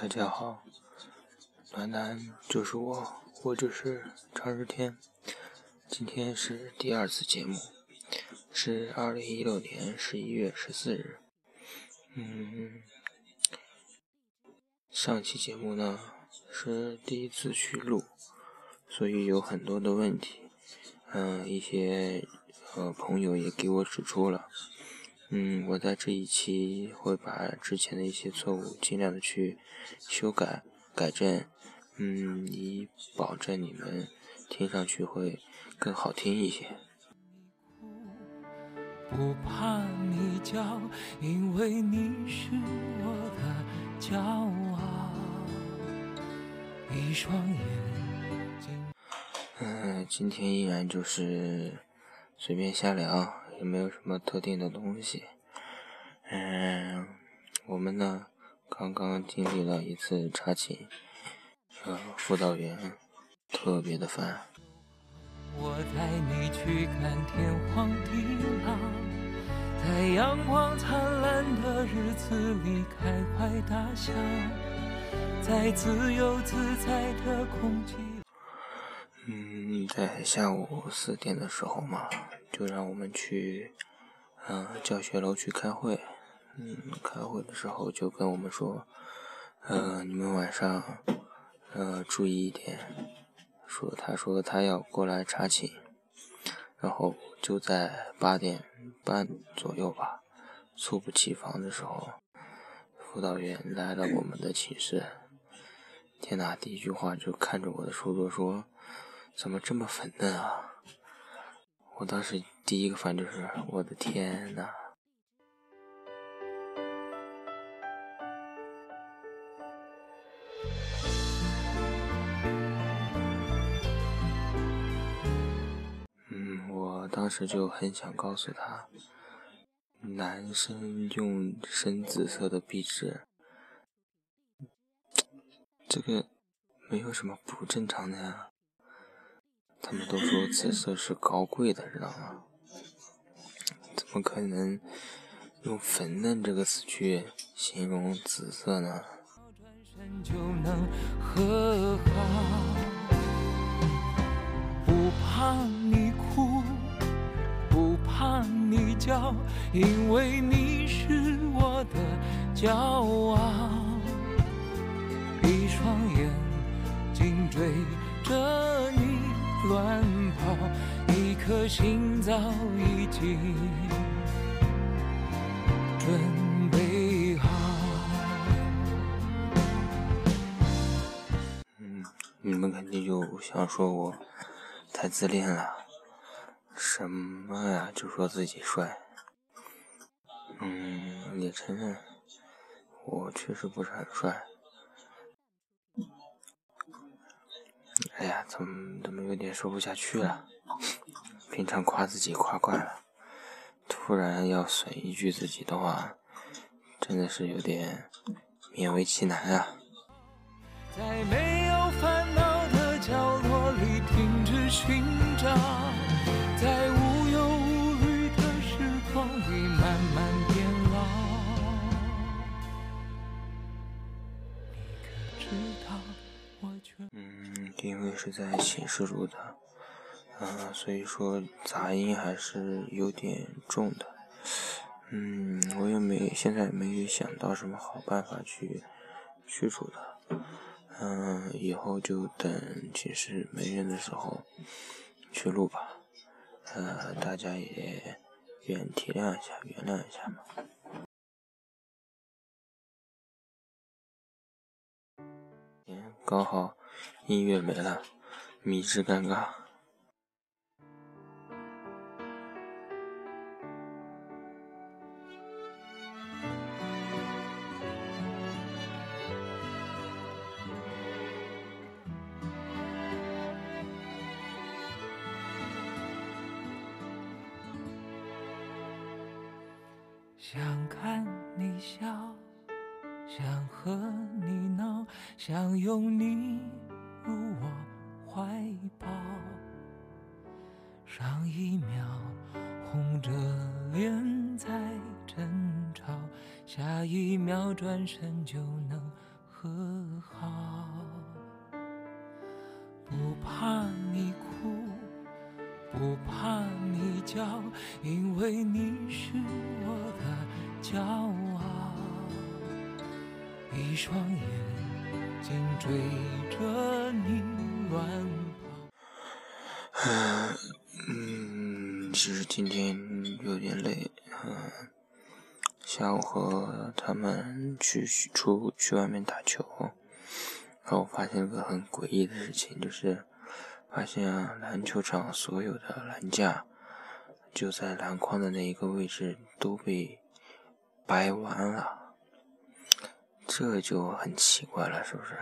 大家好，暖男就是我，我就是常日天。今天是第二次节目，是二零一六年十一月十四日。嗯，上期节目呢是第一次去录，所以有很多的问题。嗯，一些呃朋友也给我指出了。嗯，我在这一期会把之前的一些错误尽量的去修改、改正，嗯，以保证你们听上去会更好听一些。不怕你叫，因为你是我的骄傲。一双眼嗯，今天依然就是随便瞎聊。也没有什么特定的东西。嗯，我们呢刚刚经历了一次查寝，呃，辅导员特别的烦。我带你去看天荒地老，在阳光灿烂的日子里开怀大笑，在自由自在的空气。嗯，在下午四点的时候嘛。就让我们去，嗯，教学楼去开会。嗯，开会的时候就跟我们说，呃，你们晚上，呃，注意一点。说，他说他要过来查寝，然后就在八点半左右吧，猝不及防的时候，辅导员来了我们的寝室。天哪，第一句话就看着我的书桌说：“怎么这么粉嫩啊？”我当时第一个反应就是我的天呐！嗯，我当时就很想告诉他，男生用深紫色的壁纸，这个没有什么不正常的呀。他们都说紫色是高贵的，知道吗？怎么可能用“粉嫩”这个词去形容紫色呢？和好不怕你哭，不怕你叫，因为你是我的骄傲。一双眼睛追着你。乱跑，一颗心早已经准备好。嗯，你们肯定就想说我太自恋了，什么呀，就说自己帅。嗯，也承认我确实不是很帅。哎呀，怎么怎么有点说不下去了？平常夸自己夸惯了，突然要损一句自己的话，真的是有点勉为其难啊。在没有烦恼的角落里停止寻找，因为是在寝室录的，嗯，所以说杂音还是有点重的，嗯，我也没现在没有想到什么好办法去去除它，嗯，以后就等寝室没人的时候去录吧，呃，大家也愿体谅一下，原谅一下嘛。嗯刚好。音乐没了，迷之尴尬。下一秒转身就能和好，不怕你哭，不怕你叫，因为你是我的骄傲。一双眼睛追着你乱跑。嗯，其实今天有点累，下午和他们去出去外面打球，然后发现个很诡异的事情，就是发现篮球场所有的篮架就在篮筐的那一个位置都被掰弯了，这就很奇怪了，是不是？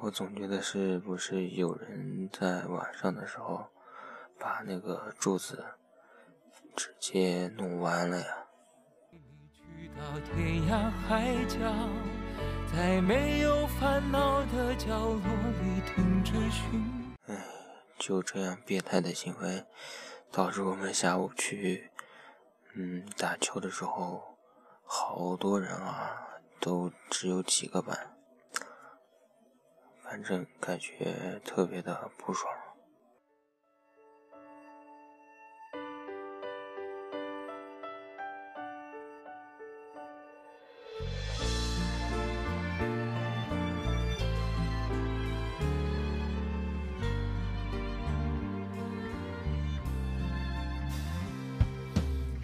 我总觉得是不是有人在晚上的时候把那个柱子直接弄弯了呀？到天涯海角，在没有烦恼的角落里停止寻。唉，就这样变态的行为，导致我们下午去，嗯，打球的时候，好多人啊，都只有几个班，反正感觉特别的不爽。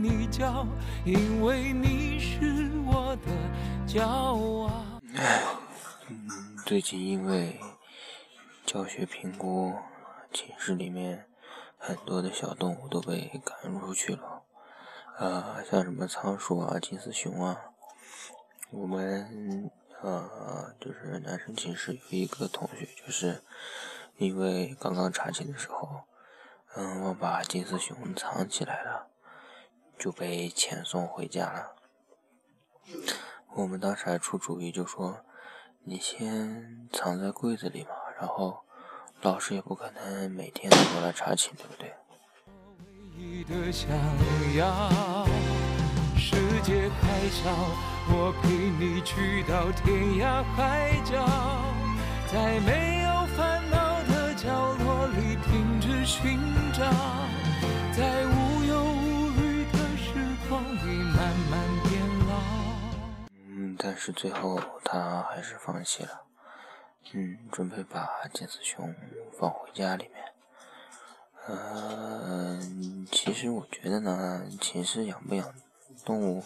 你叫，因为你是。我的骄傲。唉，最近因为教学评估，寝室里面很多的小动物都被赶出去了。啊，像什么仓鼠啊、金丝熊啊。我们呃，就是男生寝室有一个同学，就是因为刚刚查寝的时候，嗯，我把金丝熊藏起来了，就被遣送回家了。我们当时还出主意，就说你先藏在柜子里嘛，然后老师也不可能每天都过来查寝，对不对？世界海角，我陪你去到天涯海角，在没有烦恼的角落里停止寻找，在但是最后他还是放弃了，嗯，准备把金丝熊放回家里面。嗯，其实我觉得呢，寝室养不养动物，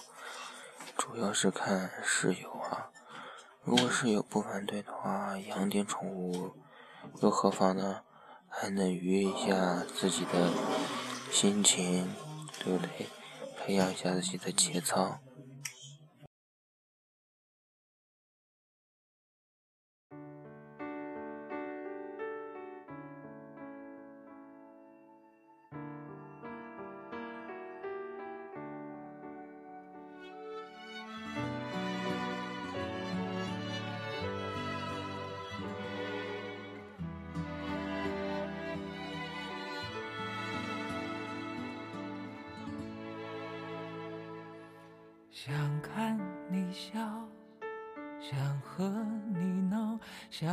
主要是看室友啊。如果室友不反对的话，养点宠物又何妨呢？还能愉悦一下自己的心情，对不对？培养一下自己的节操。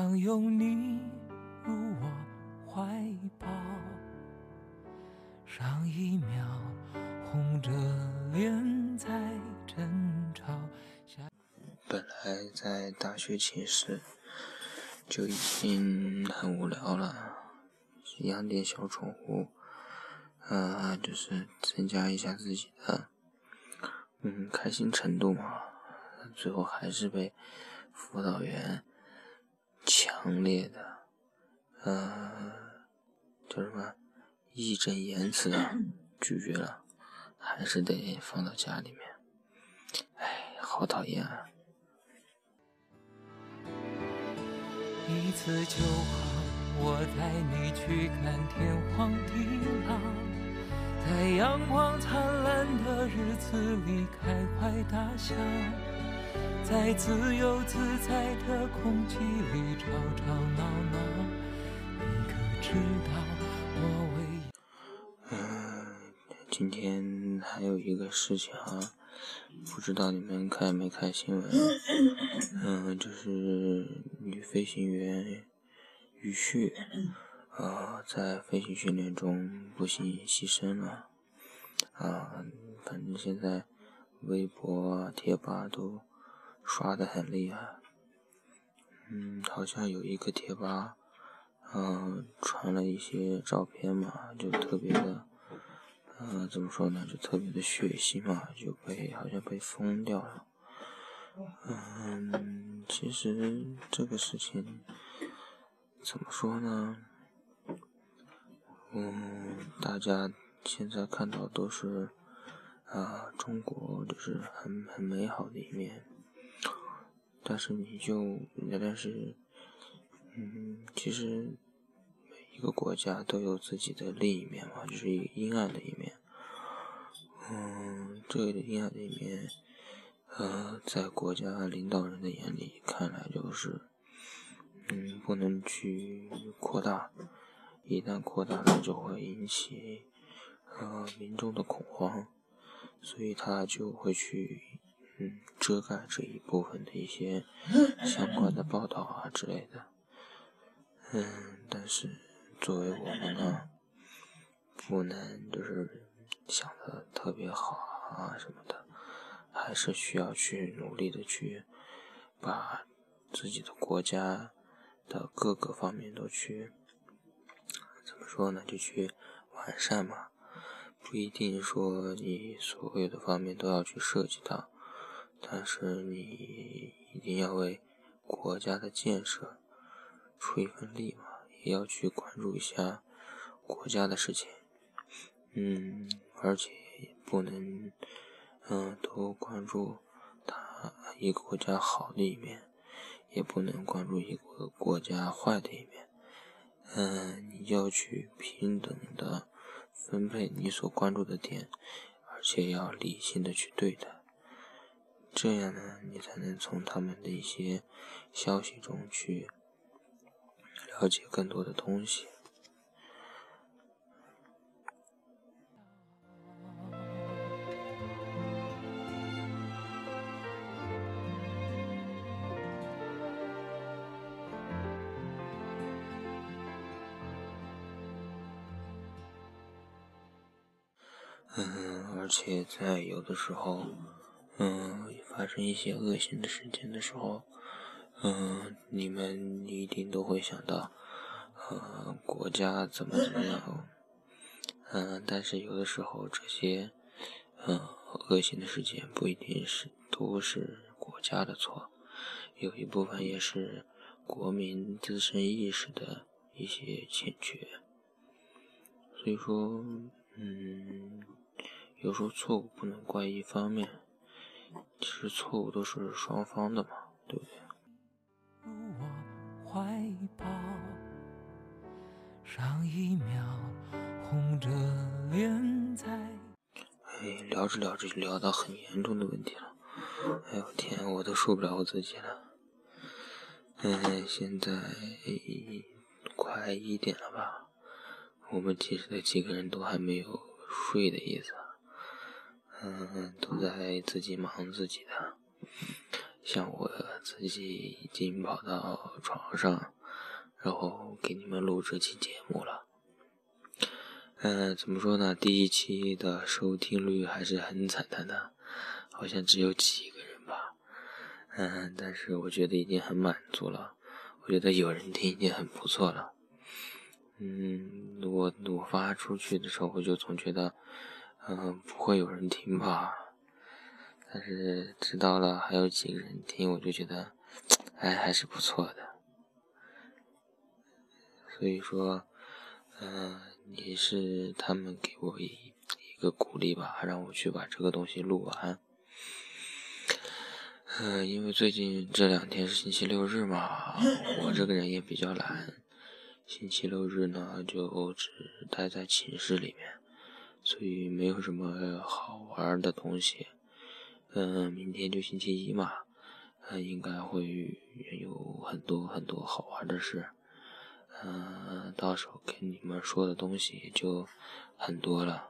想拥你入我怀抱。上一秒红着脸在争吵。本来在大学寝室就已经很无聊了，养点小宠物，呃，就是增加一下自己的。嗯，开心程度嘛，最后还是被辅导员强烈的，呃，叫什么义正言辞的拒绝了，还是得放到家里面。哎，好讨厌啊！一次就好，我带你去看天荒地老，在阳光灿烂的日子里开怀大笑，在自由自在的空气里吵吵闹闹。知道我为？今天还有一个事情啊。不知道你们看没看新闻？嗯，就是女飞行员于旭，啊，在飞行训练中不幸牺牲了。啊，反正现在微博、贴吧都刷的很厉害。嗯，好像有一个贴吧，嗯，传了一些照片嘛，就特别的。嗯，怎么说呢？就特别的血腥嘛，就被好像被封掉了。嗯，其实这个事情怎么说呢？嗯，大家现在看到都是啊，中国就是很很美好的一面。但是你就，但是，嗯，其实每。一个国家都有自己的另一面嘛，就是一阴暗的一面。嗯，这个阴暗的一面，呃，在国家领导人的眼里看来就是，嗯，不能去扩大，一旦扩大了就会引起呃民众的恐慌，所以他就会去嗯遮盖这一部分的一些 相关的报道啊之类的。嗯，但是。作为我们呢，不能就是想的特别好啊什么的，还是需要去努力的去把自己的国家的各个方面都去怎么说呢？就去完善嘛。不一定说你所有的方面都要去涉及到，但是你一定要为国家的建设出一份力嘛。也要去关注一下国家的事情，嗯，而且不能，嗯，多关注他一个国家好的一面，也不能关注一个国家坏的一面，嗯，你要去平等的分配你所关注的点，而且要理性的去对待，这样呢，你才能从他们的一些消息中去。了解更多的东西。嗯，而且在有的时候，嗯，发生一些恶性的事件的时候。嗯，你们一定都会想到，呃，国家怎么怎么样，嗯，但是有的时候这些，嗯，恶性的事件不一定是都是国家的错，有一部分也是国民自身意识的一些欠缺，所以说，嗯，有时候错误不能怪一方面，其实错误都是双方的嘛，对不对？我怀抱，上一秒红着脸在。哎，聊着聊着就聊到很严重的问题了。哎呦天，我都受不了我自己了。嗯，现在快一点了吧？我们寝室的几个人都还没有睡的意思。嗯，都在自己忙自己的。像我自己已经跑到床上，然后给你们录这期节目了。嗯，怎么说呢？第一期的收听率还是很惨淡的，好像只有几个人吧。嗯，但是我觉得已经很满足了，我觉得有人听已经很不错了。嗯，我我发出去的时候，我就总觉得，嗯，不会有人听吧。但是知道了还有几个人听，我就觉得，哎，还是不错的。所以说，嗯，也是他们给我一一个鼓励吧，让我去把这个东西录完。嗯，因为最近这两天是星期六日嘛，我这个人也比较懒，星期六日呢就只待在寝室里面，所以没有什么好玩的东西。嗯，明天就星期一嘛，嗯，应该会有很多很多好玩的事。嗯，到时候跟你们说的东西也就很多了。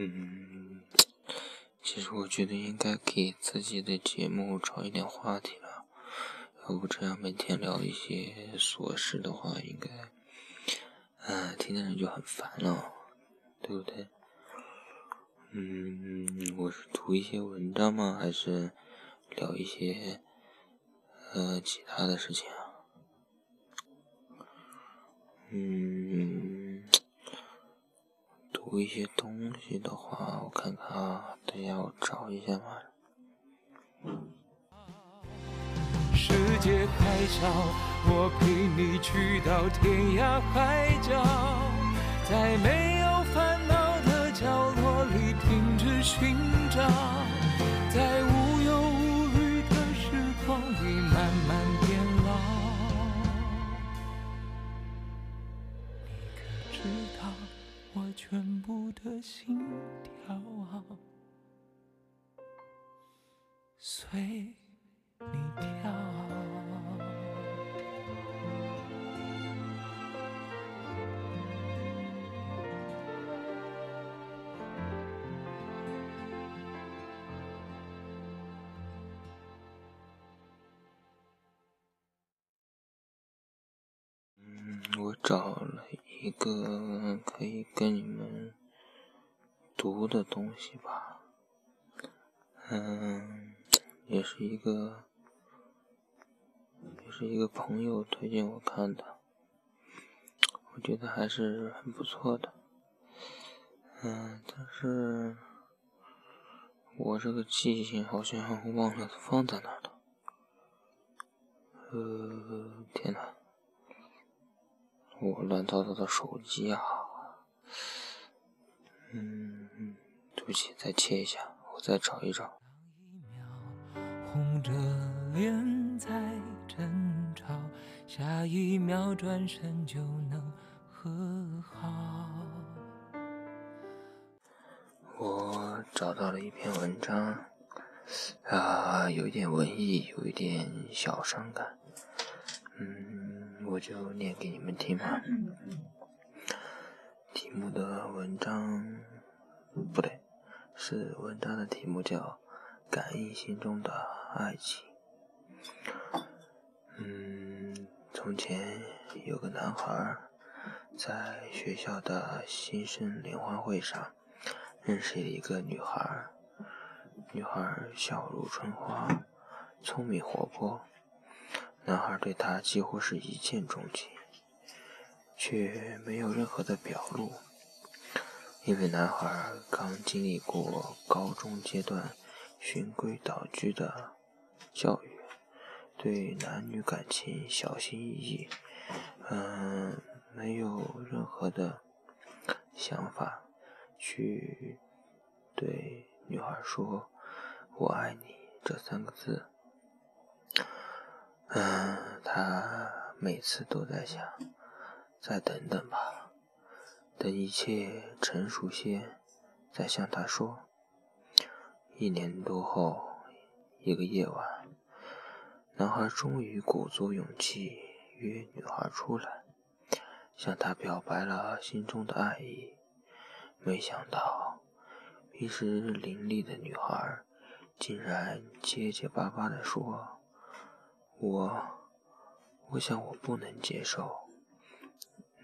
嗯，其实我觉得应该给自己的节目找一点话题了，要不这样每天聊一些琐事的话，应该，嗯，听的人就很烦了，对不对？嗯，我是读一些文章吗？还是聊一些呃其他的事情啊？嗯，有一些东西的话，我看看啊，等一下我找一下嘛。世界太小，我陪你去到天涯海角，在没有烦恼的角落里停止寻找，我找了一个可以跟你们读的东西吧。嗯，也是一个，也是一个朋友推荐我看的，我觉得还是很不错的。嗯，但是我这个记性好像忘了放在哪儿了。呃，天呐！我乱糟糟的手机啊，嗯，对不起，再切一下，我再找一找。红着脸在争吵，下一秒转身就能和好。我找到了一篇文章，啊，有一点文艺，有一点小伤感，嗯，我就念给你们听吧。题目的文章不对，是文章的题目叫《感应心中的爱情》。嗯，从前有个男孩，在学校的新生联欢会上。认识了一个女孩，女孩笑如春花，聪明活泼。男孩对她几乎是一见钟情，却没有任何的表露，因为男孩刚经历过高中阶段循规蹈矩的教育，对男女感情小心翼翼，嗯，没有任何的想法。去对女孩说“我爱你”这三个字，嗯，他每次都在想，再等等吧，等一切成熟些，再向她说。一年多后，一个夜晚，男孩终于鼓足勇气约女孩出来，向她表白了心中的爱意。没想到，平时伶俐的女孩，竟然结结巴巴地说：“我，我想我不能接受。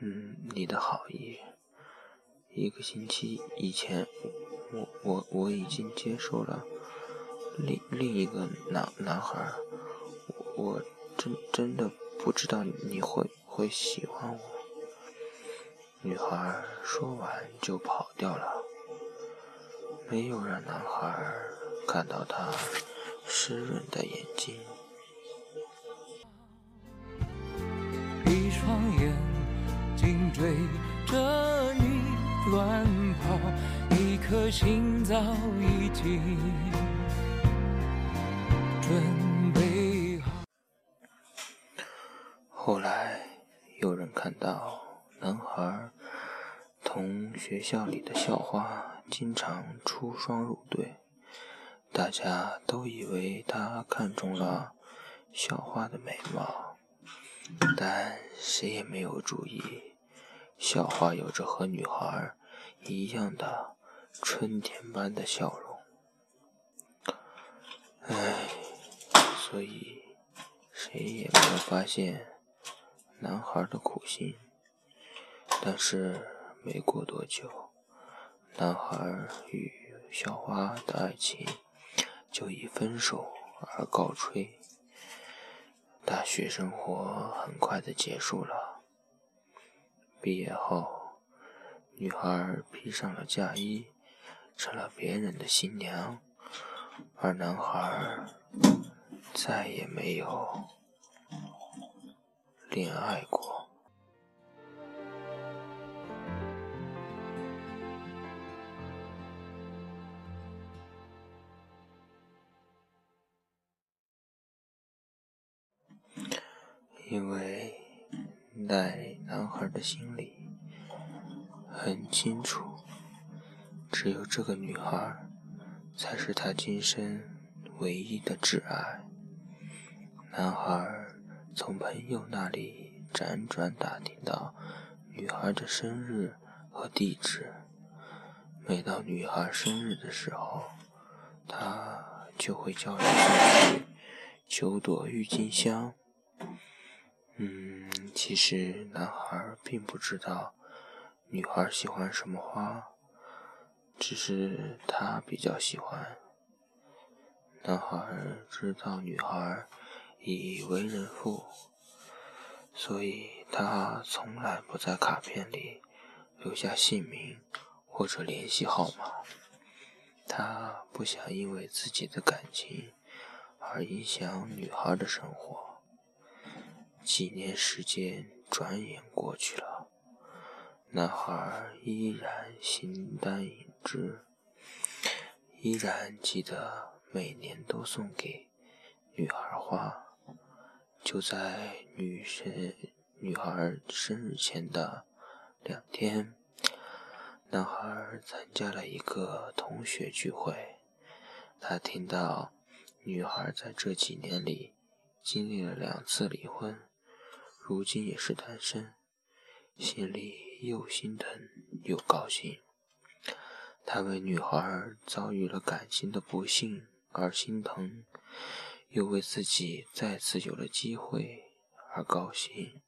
嗯，你的好意。一个星期以前，我我我已经接受了另另一个男男孩。我真真的不知道你会会喜欢我。”女孩说完就跑掉了，没有让男孩看到她湿润的眼睛。心早已经准备好。后来有人看到。男孩同学校里的校花经常出双入对，大家都以为他看中了校花的美貌，但谁也没有注意，校花有着和女孩一样的春天般的笑容。唉，所以谁也没有发现男孩的苦心。但是没过多久，男孩与校花的爱情就以分手而告吹。大学生活很快的结束了。毕业后，女孩披上了嫁衣，成了别人的新娘，而男孩再也没有恋爱过。因为在男孩的心里很清楚，只有这个女孩才是他今生唯一的挚爱。男孩从朋友那里辗转打听到女孩的生日和地址，每到女孩生日的时候，他就会叫人送去九朵郁金香。嗯，其实男孩并不知道女孩喜欢什么花，只是他比较喜欢。男孩知道女孩已为人父，所以他从来不在卡片里留下姓名或者联系号码。他不想因为自己的感情而影响女孩的生活。几年时间转眼过去了，男孩依然形单影只，依然记得每年都送给女孩花。就在女生女孩生日前的两天，男孩参加了一个同学聚会，他听到女孩在这几年里经历了两次离婚。如今也是单身，心里又心疼又高兴。他为女孩遭遇了感情的不幸而心疼，又为自己再次有了机会而高兴。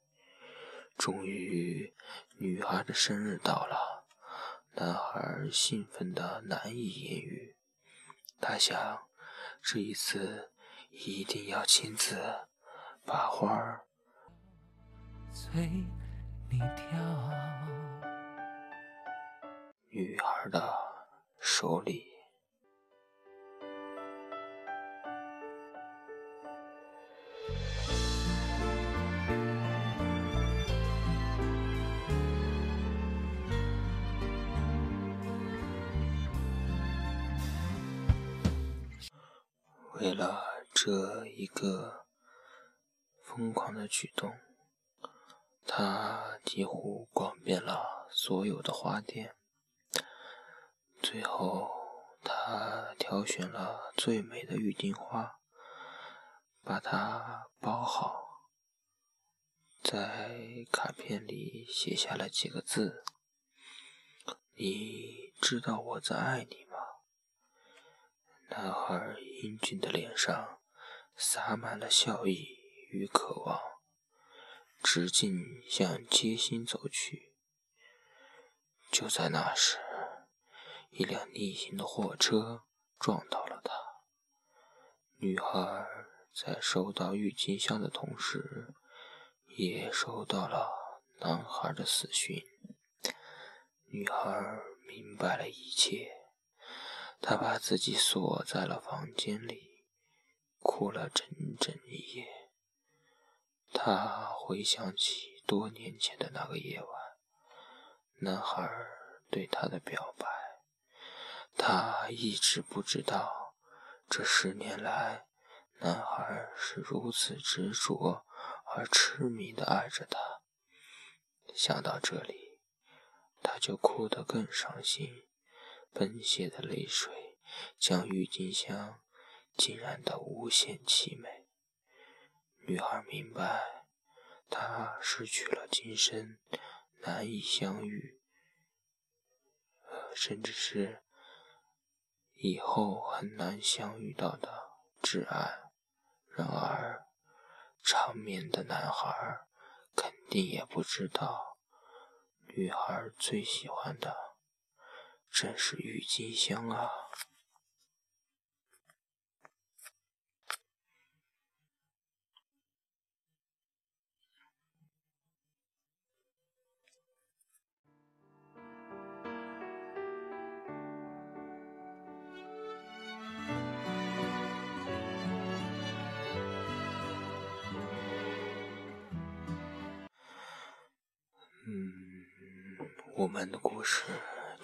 终于，女孩的生日到了，男孩兴奋的难以言喻。他想，这一次一定要亲自把花儿。随你跳，女孩的手里。为了这一个疯狂的举动。他几乎逛遍了所有的花店，最后他挑选了最美的郁金花，把它包好，在卡片里写下了几个字：“你知道我在爱你吗？”男孩英俊的脸上洒满了笑意与渴望，直径向街心走去。就在那时，一辆逆行的货车撞到了他。女孩在收到郁金香的同时，也收到了男孩的死讯。女孩明白了一切，她把自己锁在了房间里，哭了整整一夜。她回想起多年前的那个夜晚。男孩对她的表白，他一直不知道，这十年来，男孩是如此执着而痴迷的爱着她。想到这里，他就哭得更伤心，奔泻的泪水将郁金香浸染得无限凄美。女孩明白，他失去了今生。难以相遇，甚至是以后很难相遇到的挚爱。然而，长眠的男孩肯定也不知道，女孩最喜欢的正是郁金香啊。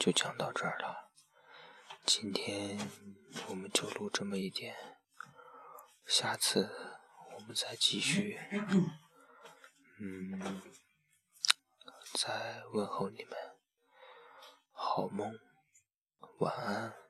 就讲到这儿了，今天我们就录这么一点，下次我们再继续。嗯，再问候你们，好梦，晚安。